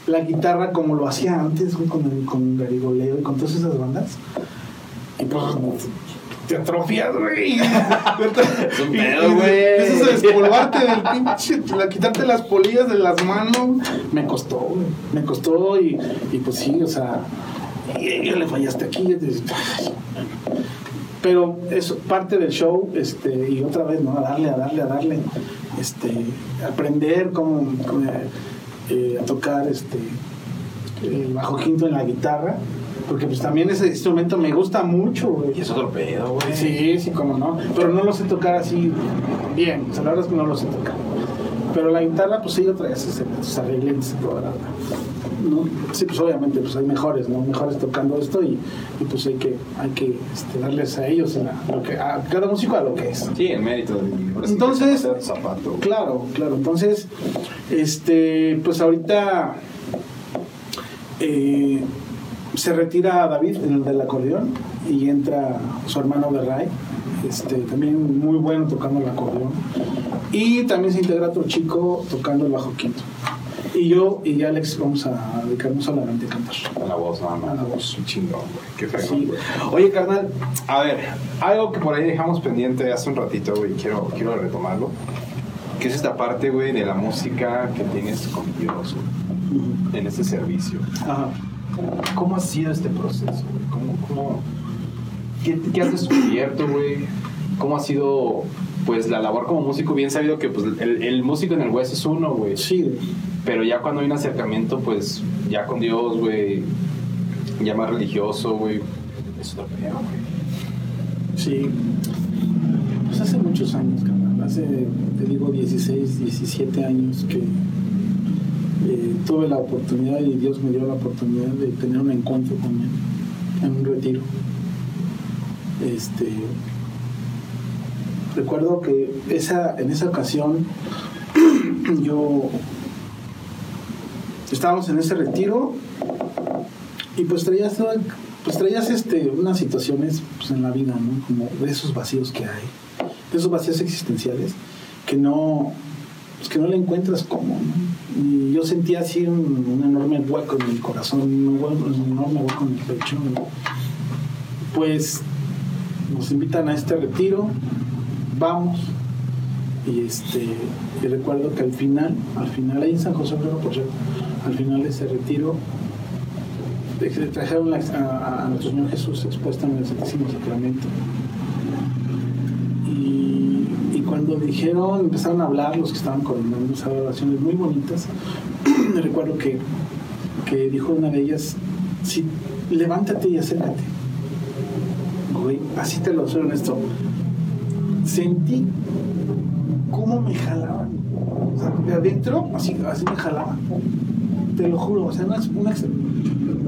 la guitarra como lo hacía antes, güey, con, el- con Garigoleo y con todas esas bandas. Y pues te atrofias, güey. [laughs] Es un pedo, güey. Empiezas a despolvarte del pinche, la, quitarte las polillas de las manos. Me costó, güey. Me costó y, y pues sí, o sea, y, ya le fallaste aquí. Pero es parte del show, este, y otra vez, ¿no? A darle, a darle, a darle. Este, aprender cómo, cómo, eh, a tocar este, el bajo quinto en la guitarra. Porque pues también ese instrumento me gusta mucho, güey. Y es otro pedo, güey. Sí, sí, como no. Pero no lo sé tocar así bien. O sea, la verdad es que no lo sé tocar. Pero la guitarra, pues sí, otra vez sus arreglitos y toda la verdad. ¿No? Sí, pues obviamente pues hay mejores, ¿no? Mejores tocando esto y, y, pues hay que, hay que este, darles a ellos, a, lo que, a cada músico a lo que es. Sí, el mérito de Entonces- zapato. Claro, claro. Entonces, este, pues ahorita eh, se retira David, el del acordeón, y entra su hermano Berray, este, también muy bueno tocando el acordeón. Y también se integra otro chico tocando el bajo quinto. Y yo y Alex vamos a dedicarnos solamente a cantar. A la voz, nada más. A la voz. Qué chingón, güey. Qué fregón, Sí. güey. Oye, carnal, a ver, algo que por ahí dejamos pendiente hace un ratito, güey, quiero, quiero retomarlo. Que es esta parte, güey, de la música que tienes con Dios, güey, en este servicio. Ajá. ¿Cómo ha sido este proceso, güey? ¿Cómo, cómo, qué, qué has descubierto, güey? ¿Cómo ha sido, pues, la labor como músico? Bien sabido que, pues, el, el músico en el West es uno, güey. Sí, Pero ya cuando hay un acercamiento, pues, ya con Dios, güey, ya más religioso, güey, es otro pedo, güey. Sí. Pues hace muchos años, carnal. Hace, te digo, 16, 17 años que eh, tuve la oportunidad y Dios me dio la oportunidad de tener un encuentro con Él en un retiro. Este. Recuerdo que esa, en esa ocasión [clears throat] yo estábamos en ese retiro y pues traías pues traías este unas situaciones pues, en la vida no como de esos vacíos que hay de esos vacíos existenciales que no pues, que no le encuentras cómo ¿no? y yo sentía así un, enorme hueco en el corazón un, un enorme hueco en el pecho pues nos invitan a este retiro vamos. Y este y recuerdo que al final al final ahí en San José Obrero por cierto al final de ese retiro trajeron a, nuestro Señor Jesús expuesto en el Santísimo Sacramento. Y, cuando dijeron empezaron a hablar los que estaban coordinando esas oraciones muy bonitas [clears throat] recuerdo que, que dijo una de ellas sí, levántate y acércate así te lo soy honesto sentí cómo me jalaban. O sea, de adentro, así, así me jalaban. Te lo juro, o sea, una,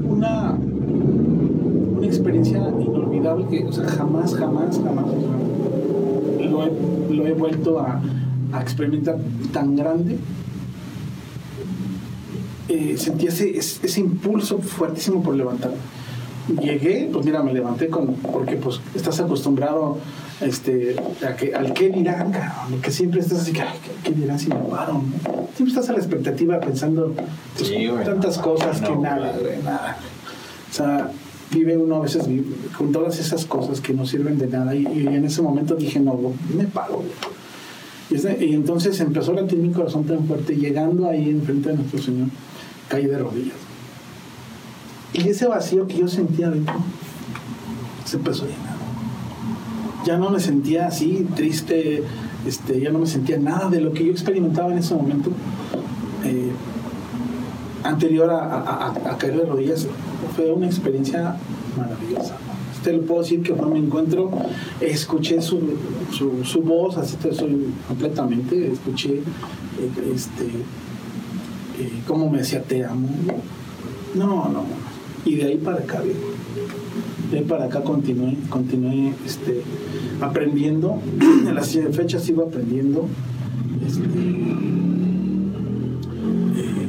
una, una, experiencia inolvidable que, o sea, jamás, jamás, jamás lo he, lo he vuelto a, experimentar tan grande. Eh, sentí ese, ese, impulso fuertísimo por levantarme. Llegué, pues mira, me levanté con, porque pues estás acostumbrado este, a que, al qué dirán, cabrón, que siempre estás así, que, "Ay, ¿qué, qué dirán si me paro? no?". Siempre estás a la expectativa pensando pues, Sí, güey. tantas cosas No, que nada, güey, nada. O sea, vive uno a veces vive con todas esas cosas que no sirven de nada. Y, y en ese momento dije, no, me paro. Y, ese- y entonces empezó a latir mi corazón tan fuerte, llegando ahí enfrente de nuestro Señor, caí de rodillas. Y ese vacío que yo sentía dentro se empezó a llenar. Ya no me sentía así, triste, este, ya no me sentía nada de lo que yo experimentaba en ese momento. eh, anterior a, caer de rodillas, fue una experiencia maravillosa. Te lo puedo decir que fue mi encuentro, escuché su, su, voz, así te soy completamente, escuché eh, este, eh, cómo me decía te amo. No, no, y de ahí para acá, viejo. De para acá continué, continué este, aprendiendo, [clears throat] en las fechas sigo aprendiendo. Este, eh,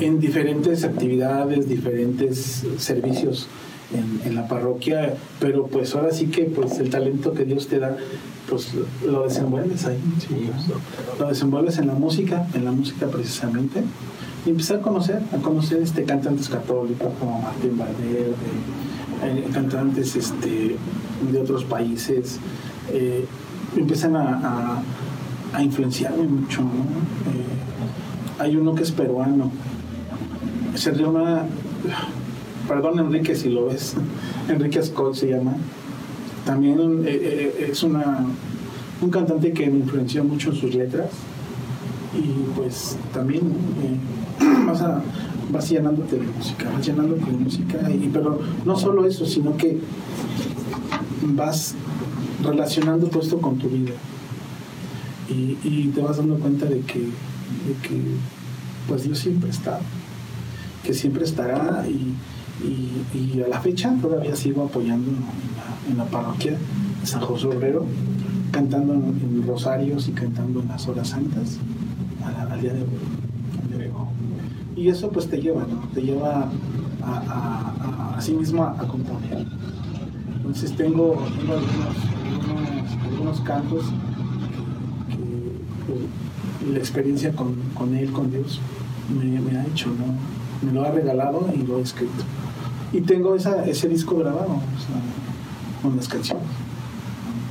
en diferentes actividades, diferentes servicios en, en la parroquia, pero pues ahora sí que pues el talento que Dios te da, pues lo desenvuelves ahí, sí, lo desenvuelves en la música, en la música precisamente, y empezar a conocer, a conocer este cantantes católicos como Martín Valverde, eh, cantantes este, de otros países, eh, empiezan a, a- influenciarme mucho. Eh, hay uno que es peruano, se llama, perdón Enrique si lo ves, Enrique Ascol se llama, también es una, un cantante que me influenció mucho en sus letras y pues también eh, [clears throat] vas, a, vas llenándote de música, vas llenándote de música, y, pero no solo eso, sino que vas relacionando todo esto con tu vida. Y, te vas dando cuenta de que, pues Dios siempre está, que siempre estará y, y- a la fecha todavía sigo apoyando en la, parroquia San José Obrero, cantando en, rosarios y cantando en las horas santas día de hoy. al día de hoy. Y eso pues te lleva, ¿no? Te lleva a, a, a, a sí mismo a, componer. Entonces tengo, tengo algunos, algunos, algunos cantos que, que la experiencia con, con él, con Dios, me, me ha hecho, ¿no? Me lo ha regalado y lo he escrito. Y tengo esa, ese disco grabado, o sea, con las canciones.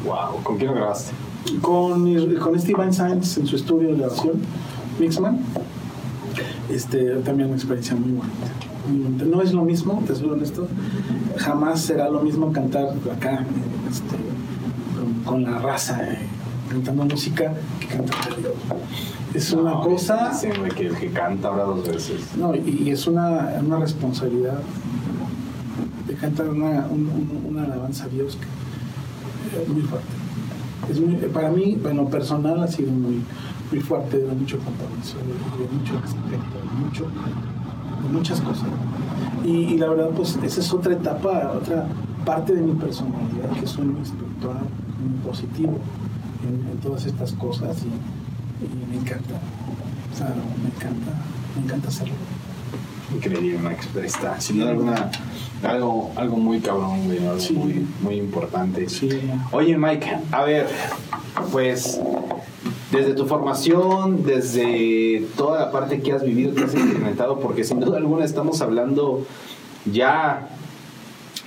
Wow, ¿con quién lo grabaste? Con, con Steven Sainz en su estudio de grabación, Mixman. Este, también una experiencia muy bonita. muy bonita. No es lo mismo, te soy honesto. Jamás será lo mismo cantar acá, este, con, con la raza, eh, cantando música, que cantar. Es una No, cosa. Güey, que que canta ahora dos veces. No, y, y es una, una responsabilidad de cantar una, un- un- una alabanza a Dios que es muy fuerte. Es muy- para mí, bueno, personal ha sido muy, muy fuerte, de mucho compromiso, de, de mucho respeto, de, mucho, de muchas cosas. Y, y la verdad, pues esa es otra etapa, otra parte de mi personalidad, que soy muy espiritual, muy positivo en, en todas estas cosas y, y me encanta. O sea, me encanta, me encanta hacerlo. Increíble, Mike. Ahí está. Sin duda alguna, algo, algo muy cabrón, güey. Algo Sí. muy, muy importante. Sí, Oye, Mike, a ver, pues desde tu formación, desde toda la parte que has vivido, que has experimentado, porque sin duda alguna estamos hablando ya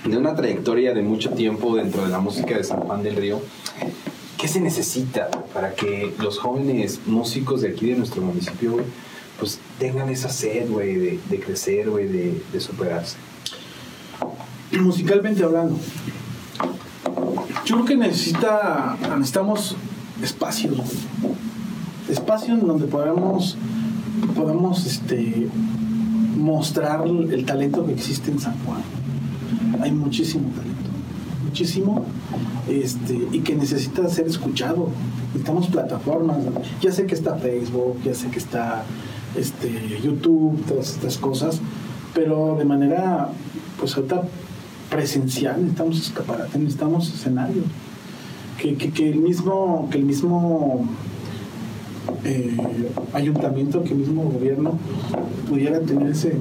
de una trayectoria de mucho tiempo dentro de la música de San Juan del Río. ¿Qué se necesita para que los jóvenes músicos de aquí de nuestro municipio, güey, pues tengan esa sed, güey, de, crecer, güey, de, de superarse? musicalmente hablando, yo creo que necesita, necesitamos espacios, espacios en donde podamos, podamos este, mostrar el talento que existe en San Juan. Hay muchísimo talento, muchísimo, este, y que necesita ser escuchado. Necesitamos plataformas, ya sé que está Facebook, ya sé que está este, YouTube, todas estas cosas, pero de manera, pues ahorita presencial, necesitamos escaparate, necesitamos escenarios. Que, que, el mismo, que el mismo eh, ayuntamiento, que el mismo gobierno pudiera tener ese,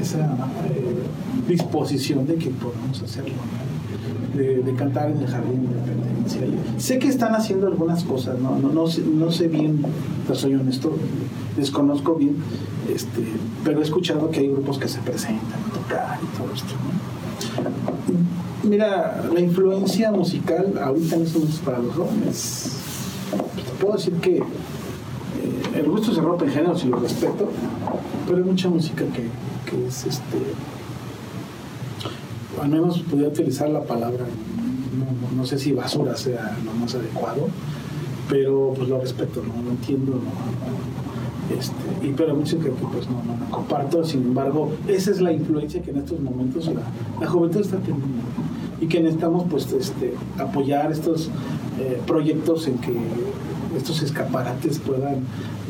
esa eh, disposición de que podamos hacerlo, de, cantar en el jardín de. Sé que están haciendo algunas cosas, no, no, no, sé, no sé bien, pero soy honesto, desconozco bien, este, pero he escuchado que hay grupos que se presentan a tocar y todo esto. ¿no? Mira, la influencia musical ahorita estos momentos para los jóvenes, puedo decir que eh, el gusto se rompe en género, si lo respeto, pero hay mucha música que, que es este. Al menos podría utilizar la palabra, no, no sé si basura sea lo más adecuado, pero pues lo respeto, no lo entiendo, no, no, este, y pero música que pues no, no, no comparto, sin embargo, esa es la influencia que en estos momentos la, la juventud está teniendo y que necesitamos pues este, apoyar estos eh, proyectos en que estos escaparates puedan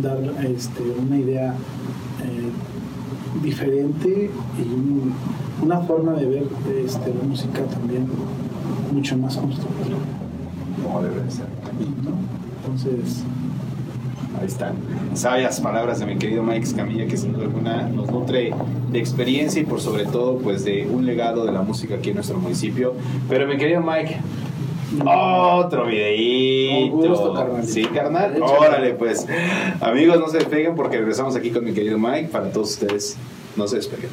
dar este, una idea eh, diferente y un- una forma de ver este, la música también mucho más constructiva. Como debe de ser. ¿no? Entonces, Ahí están. Sabias palabras de mi querido Mike Escamilla, que sin duda alguna nos nutre de experiencia y por sobre todo pues de un legado de la música aquí en nuestro municipio. Pero mi querido Mike, otro videíto. Con gusto, carnal. Sí, carnal. Órale, pues. Amigos, no se despeguen porque regresamos aquí con mi querido Mike. Para todos ustedes, no se despeguen.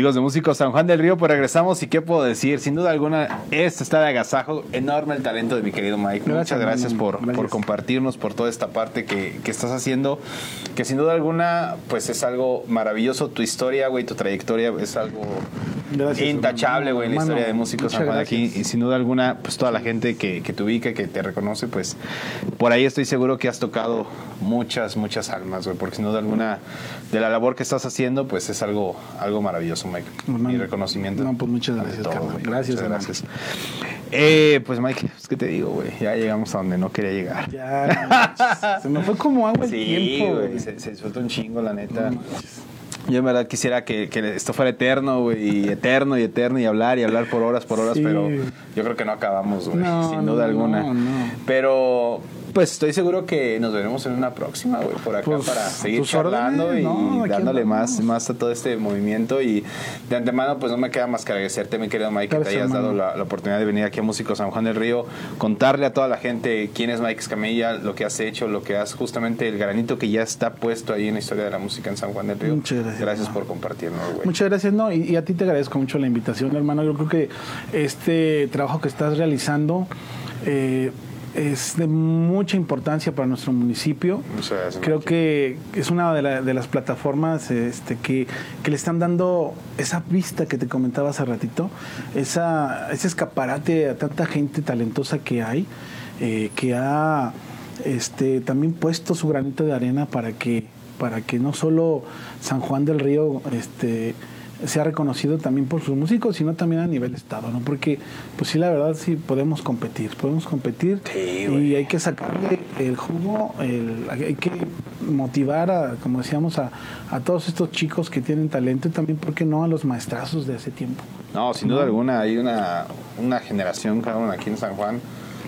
Amigos de Músicos San Juan del Río, pues regresamos y qué puedo decir, sin duda alguna, esto está de agasajo, enorme el talento de mi querido Mike. Gracias, Muchas gracias por, Gracias. por compartirnos, por toda esta parte que, que estás haciendo, que sin duda alguna, pues es algo maravilloso. Tu historia, güey, tu trayectoria es algo Gracias, intachable, güey, en la historia de Músicos San Juan aquí. Y sin duda alguna, pues toda la gente que, que te ubica, que te reconoce, pues por ahí estoy seguro que has tocado muchas, muchas almas, güey, porque sin duda alguna de la labor que estás haciendo, pues es algo, algo maravilloso, Mike. Hermano. Mi reconocimiento. No, pues muchas gracias, todo, carnal. Gracias, Muchas gracias. Eh, pues Mike, es que te digo, güey, ya llegamos a donde no quería llegar. Ya, no se me fue como agua el Sí, tiempo. güey, se, se un chingo, la neta. No. Yo en verdad quisiera que, que esto fuera eterno, güey, y eterno y eterno y hablar y hablar por horas, por horas, Sí. pero yo creo que no acabamos, güey, No, sin duda no, alguna. no. Pero pues estoy seguro que nos veremos en una próxima, güey, por acá Pues, para seguir tus charlando órdenes, y dándole más, más a todo este movimiento. Y de antemano, pues no me queda más que agradecerte, mi querido Mike, que te hayas dado la, la oportunidad de venir aquí a Músico San Juan del Río, contarle a toda la gente quién es Mike Escamilla, lo que has hecho, lo que has, justamente el granito que ya está puesto ahí en la historia de la música en San Juan del Río. Muchas gracias, Gracias por compartirlo, güey. Muchas gracias, no, y, y a ti te agradezco mucho la invitación, hermano. Yo creo que este trabajo que estás realizando eh, es de mucha importancia para nuestro municipio. Creo que es una de, la- de las plataformas este, que, que le están dando esa vista que te comentaba hace ratito, esa, ese escaparate a tanta gente talentosa que hay, eh, que ha este, también puesto su granito de arena para que, para que no solo San Juan del Río este, sea reconocido también por sus músicos, sino también a nivel estado, ¿no? Porque, pues sí, la verdad, sí podemos competir, podemos competir Sí, y hay que sacarle el jugo, el- hay que motivar, a, como decíamos, a, a todos estos chicos que tienen talento y también, ¿por qué no?, a los maestrazos de hace tiempo. No, sin duda alguna, hay una, una generación, cabrón, aquí en San Juan,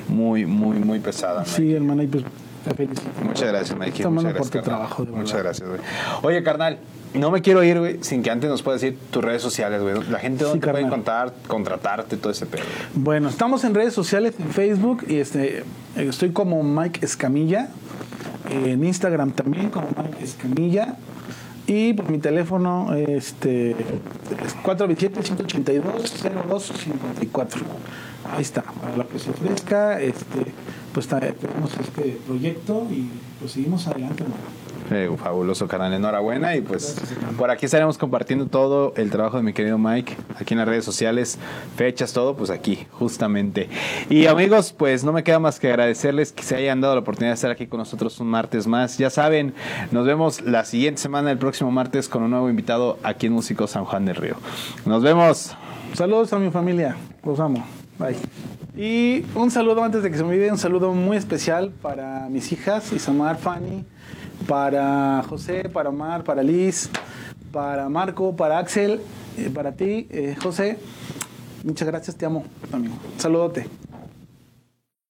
muy, muy, muy pesada. Mike. Sí, hermana, y pues te felicito. Muchas gracias, Mikey. Muchas por gracias, tu carnal. trabajo, de Muchas gracias, güey. Oye, carnal, no me quiero ir, güey, sin que antes nos puedas decir tus redes sociales, güey. La gente dónde Sí, te puede carnal. contar, contratarte, todo ese pedo. Bueno, estamos en redes sociales, en Facebook, y este, eh, estoy como Mike Escamilla, en Instagram también como Mike Escamilla, y pues mi teléfono este, es 427-182-0254. Ahí está, para lo que se ofrezca, este, pues tenemos este proyecto y pues seguimos adelante. Eh, fabuloso, carnal. Enhorabuena. Y pues Gracias, por aquí estaremos compartiendo todo el trabajo de mi querido Mike, aquí en las redes sociales, fechas, todo, pues aquí, justamente. Y amigos, pues no me queda más que agradecerles que se hayan dado la oportunidad de estar aquí con nosotros un martes más. Ya saben, nos vemos la siguiente semana, el próximo martes, con un nuevo invitado aquí en Músico San Juan del Río. Nos vemos. Saludos a mi familia, los amo. Bye. Y un saludo antes de que se me olvide, un saludo muy especial para mis hijas, Isamar, Fanny, para José, para Omar, para Liz, para Marco, para Axel, eh, para ti, eh, José. Muchas gracias, te amo, amigo. Saludote.